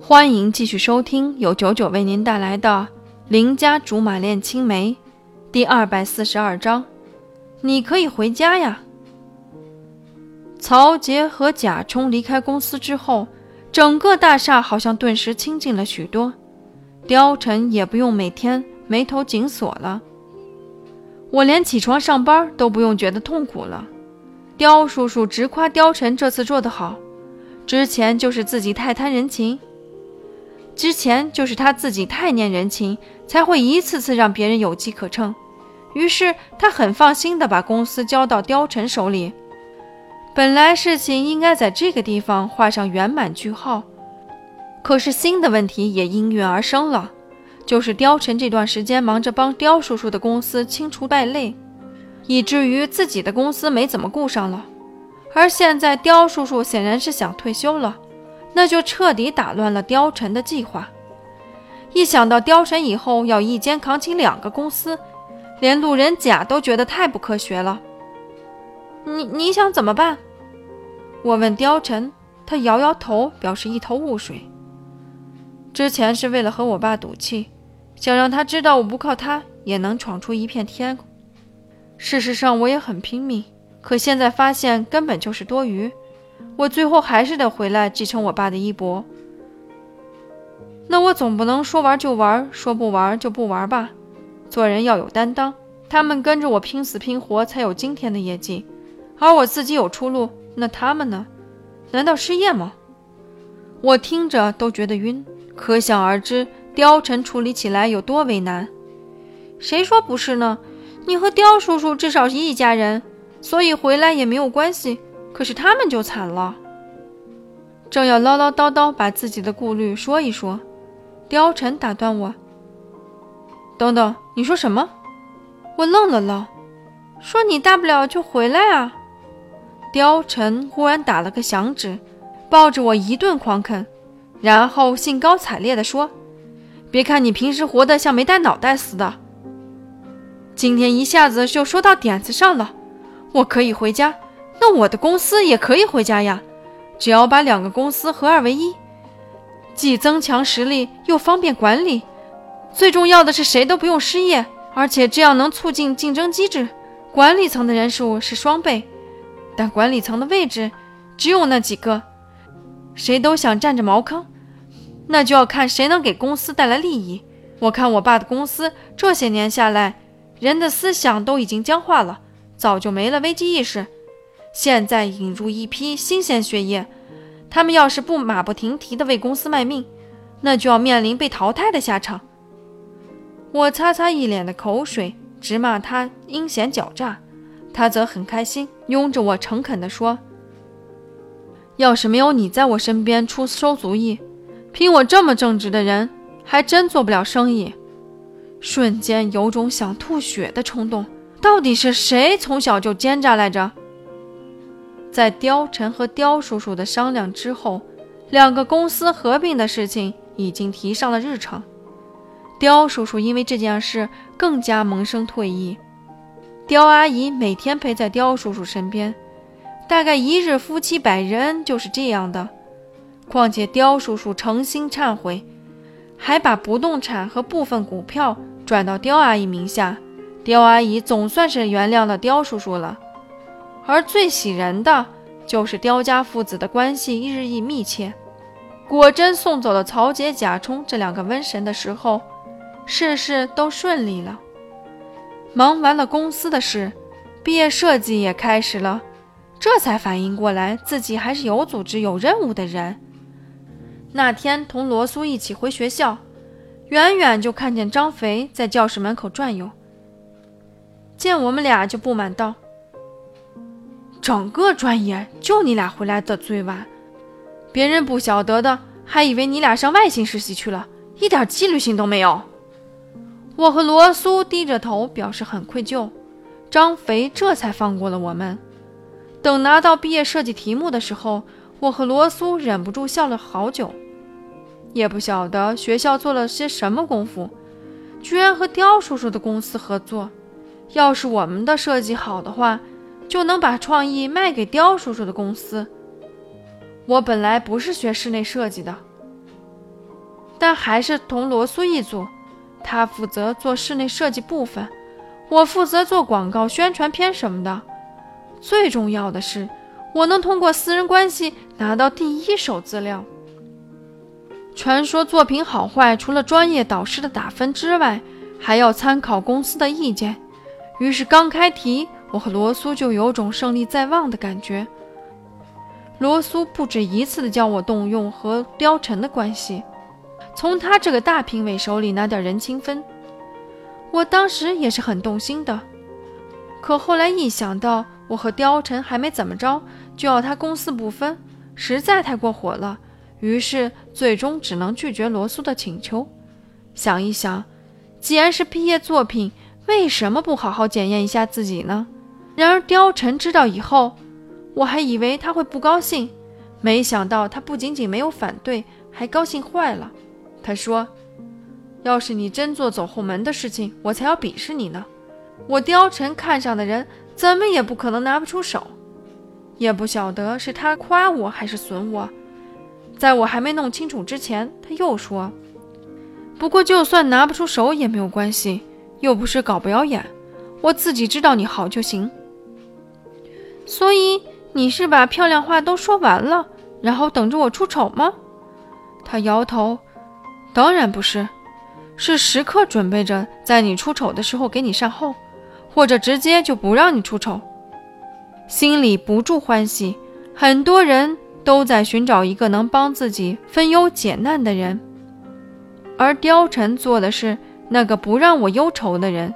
欢迎继续收听由九九为您带来的《邻家竹马恋青梅》第二百四十二章。你可以回家呀。曹杰和贾冲离开公司之后，整个大厦好像顿时清静了许多。貂蝉也不用每天眉头紧锁了，我连起床上班都不用觉得痛苦了。刁叔叔直夸貂蝉这次做得好，之前就是自己太贪人情，之前就是他自己太念人情，才会一次次让别人有机可乘。于是他很放心地把公司交到貂蝉手里。本来事情应该在这个地方画上圆满句号，可是新的问题也应运而生了，就是貂蝉这段时间忙着帮刁叔叔的公司清除败类。以至于自己的公司没怎么顾上了，而现在刁叔叔显然是想退休了，那就彻底打乱了貂蝉的计划。一想到貂蝉以后要一肩扛起两个公司，连路人甲都觉得太不科学了。你你想怎么办？我问貂蝉，他摇摇头，表示一头雾水。之前是为了和我爸赌气，想让他知道我不靠他也能闯出一片天。事实上，我也很拼命，可现在发现根本就是多余。我最后还是得回来继承我爸的衣钵。那我总不能说玩就玩，说不玩就不玩吧？做人要有担当。他们跟着我拼死拼活，才有今天的业绩，而我自己有出路，那他们呢？难道失业吗？我听着都觉得晕，可想而知，貂蝉处理起来有多为难。谁说不是呢？你和刁叔叔至少是一家人，所以回来也没有关系。可是他们就惨了。正要唠唠叨叨把自己的顾虑说一说，貂蝉打断我：“等等，你说什么？”我愣了愣，说：“你大不了就回来啊。”貂蝉忽然打了个响指，抱着我一顿狂啃，然后兴高采烈地说：“别看你平时活得像没带脑袋似的。”今天一下子就说到点子上了，我可以回家，那我的公司也可以回家呀。只要把两个公司合二为一，既增强实力又方便管理，最重要的是谁都不用失业，而且这样能促进竞争机制。管理层的人数是双倍，但管理层的位置只有那几个，谁都想占着茅坑，那就要看谁能给公司带来利益。我看我爸的公司这些年下来。人的思想都已经僵化了，早就没了危机意识。现在引入一批新鲜血液，他们要是不马不停蹄地为公司卖命，那就要面临被淘汰的下场。我擦擦一脸的口水，直骂他阴险狡诈，他则很开心，拥着我诚恳地说：“要是没有你在我身边出馊主意，凭我这么正直的人，还真做不了生意。”瞬间有种想吐血的冲动。到底是谁从小就奸诈来着？在貂蝉和貂叔叔的商量之后，两个公司合并的事情已经提上了日程。貂叔叔因为这件事更加萌生退意。刁阿姨每天陪在刁叔叔身边，大概一日夫妻百日恩就是这样的。况且刁叔叔诚心忏悔。还把不动产和部分股票转到刁阿姨名下，刁阿姨总算是原谅了刁叔叔了。而最喜人的就是刁家父子的关系日益密切。果真送走了曹杰、贾冲这两个瘟神的时候，事事都顺利了。忙完了公司的事，毕业设计也开始了，这才反应过来自己还是有组织、有任务的人。那天同罗苏一起回学校，远远就看见张肥在教室门口转悠。见我们俩就不满道：“整个专业就你俩回来的最晚，别人不晓得的还以为你俩上外星实习去了，一点纪律性都没有。”我和罗苏低着头表示很愧疚，张肥这才放过了我们。等拿到毕业设计题目的时候，我和罗苏忍不住笑了好久。也不晓得学校做了些什么功夫，居然和刁叔叔的公司合作。要是我们的设计好的话，就能把创意卖给刁叔叔的公司。我本来不是学室内设计的，但还是同罗苏一组。他负责做室内设计部分，我负责做广告宣传片什么的。最重要的是，我能通过私人关系拿到第一手资料。传说作品好坏，除了专业导师的打分之外，还要参考公司的意见。于是刚开题，我和罗苏就有种胜利在望的感觉。罗苏不止一次的叫我动用和貂蝉的关系。从他这个大评委手里拿点人情分，我当时也是很动心的。可后来一想到我和貂蝉还没怎么着，就要他公私不分，实在太过火了，于是最终只能拒绝罗苏的请求。想一想，既然是毕业作品，为什么不好好检验一下自己呢？然而貂蝉知道以后，我还以为他会不高兴，没想到他不仅仅没有反对，还高兴坏了。他说：“要是你真做走后门的事情，我才要鄙视你呢。我貂蝉看上的人，怎么也不可能拿不出手。也不晓得是他夸我还是损我。在我还没弄清楚之前，他又说：‘不过就算拿不出手也没有关系，又不是搞表演，我自己知道你好就行。’所以你是把漂亮话都说完了，然后等着我出丑吗？”他摇头。当然不是，是时刻准备着在你出丑的时候给你善后，或者直接就不让你出丑，心里不住欢喜。很多人都在寻找一个能帮自己分忧解难的人，而貂蝉做的是那个不让我忧愁的人。